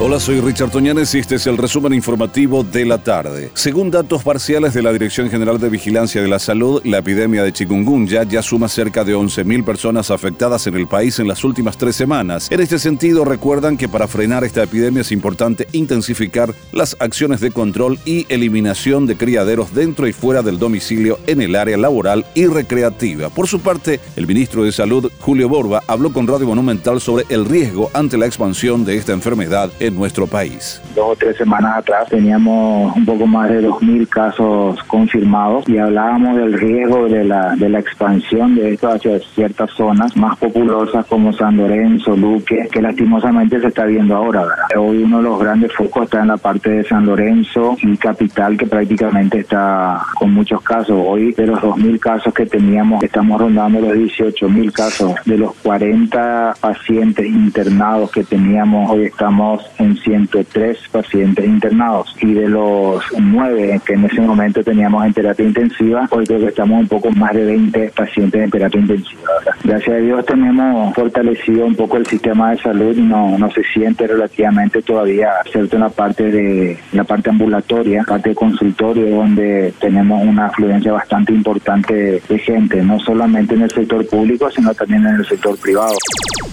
Hola, soy Richard Toñanes y este es el resumen informativo de la tarde. Según datos parciales de la Dirección General de Vigilancia de la Salud, la epidemia de chikungunya ya suma cerca de 11.000 personas afectadas en el país en las últimas tres semanas. En este sentido, recuerdan que para frenar esta epidemia es importante intensificar las acciones de control y eliminación de criaderos dentro y fuera del domicilio en el área laboral y recreativa. Por su parte, el ministro de Salud, Julio Borba, habló con Radio Monumental sobre el riesgo ante la expansión de esta enfermedad en nuestro país. Dos o tres semanas atrás teníamos un poco más de 2.000 casos confirmados y hablábamos del riesgo de la, de la expansión de esto hacia ciertas zonas más populosas como San Lorenzo, Luque, que lastimosamente se está viendo ahora. Hoy uno de los grandes focos está en la parte de San Lorenzo y Capital, que prácticamente está con muchos casos. Hoy de los 2.000 casos que teníamos, estamos rondando los 18.000 casos. De los 40 pacientes internados que teníamos, hoy estamos en 103 pacientes internados y de los 9 que en ese momento teníamos en terapia intensiva, hoy creo que estamos un poco más de 20 pacientes en terapia intensiva. Gracias a Dios tenemos fortalecido un poco el sistema de salud no, no se siente relativamente todavía, cierto, en la parte de la parte ambulatoria, parte de consultorio, donde tenemos una afluencia bastante importante de gente, no solamente en el sector público, sino también en el sector privado.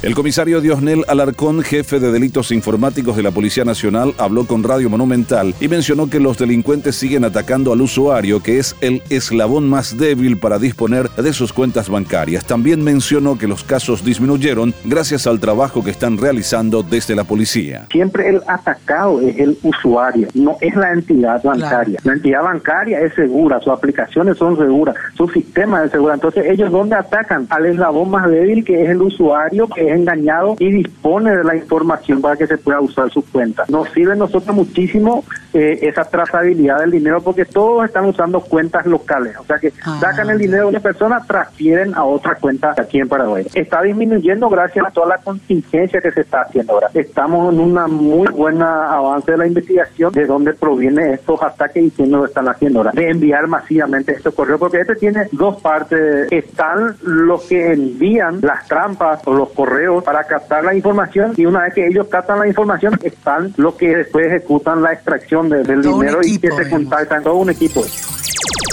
El comisario Diosnel Alarcón, jefe de delitos informáticos de la Policía Nacional, habló con Radio Monumental y mencionó que los delincuentes siguen atacando al usuario, que es el eslabón más débil para disponer de sus cuentas bancarias. También mencionó que los casos disminuyeron gracias al trabajo que están realizando desde la policía. Siempre el atacado es el usuario, no es la entidad bancaria. La entidad bancaria es segura, sus aplicaciones son seguras, su sistema es seguro. Entonces, ellos dónde atacan al eslabón más débil, que es el usuario, que es engañado y dispone de la información para que se pueda usar su cuenta. Nos sirve a nosotros muchísimo eh, esa trazabilidad del dinero porque todos están usando cuentas locales. O sea que Ah. sacan el dinero de una persona, transfieren a otra cuenta aquí en Paraguay. Está disminuyendo gracias a toda la contingencia que se está haciendo ahora. Estamos en una muy buena avance de la investigación de dónde proviene estos ataques y quién lo están haciendo ahora. De enviar masivamente estos correos porque este tiene dos partes. Están los que envían las trampas o los correos para captar la información y una vez que ellos captan la información están los que después ejecutan la extracción de- del Todo dinero y que se contactan todo un equipo.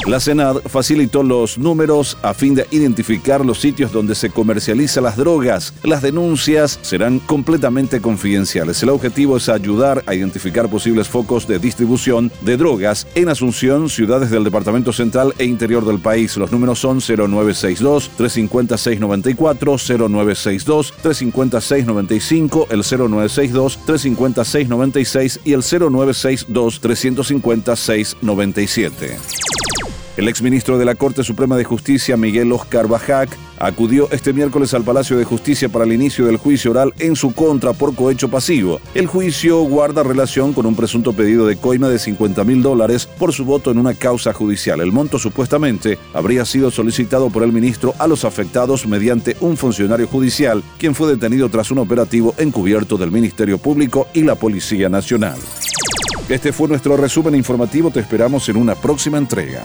La Senad facilitó los números a fin de identificar los sitios donde se comercializan las drogas. Las denuncias serán completamente confidenciales. El objetivo es ayudar a identificar posibles focos de distribución de drogas en Asunción, ciudades del Departamento Central e interior del país. Los números son 0962-350-694, 0962-350-695, el 0962-350-696 y el 0962-350-697. El exministro de la Corte Suprema de Justicia, Miguel Oscar Bajac, acudió este miércoles al Palacio de Justicia para el inicio del juicio oral en su contra por cohecho pasivo. El juicio guarda relación con un presunto pedido de coima de 50 mil dólares por su voto en una causa judicial. El monto supuestamente habría sido solicitado por el ministro a los afectados mediante un funcionario judicial, quien fue detenido tras un operativo encubierto del Ministerio Público y la Policía Nacional. Este fue nuestro resumen informativo. Te esperamos en una próxima entrega.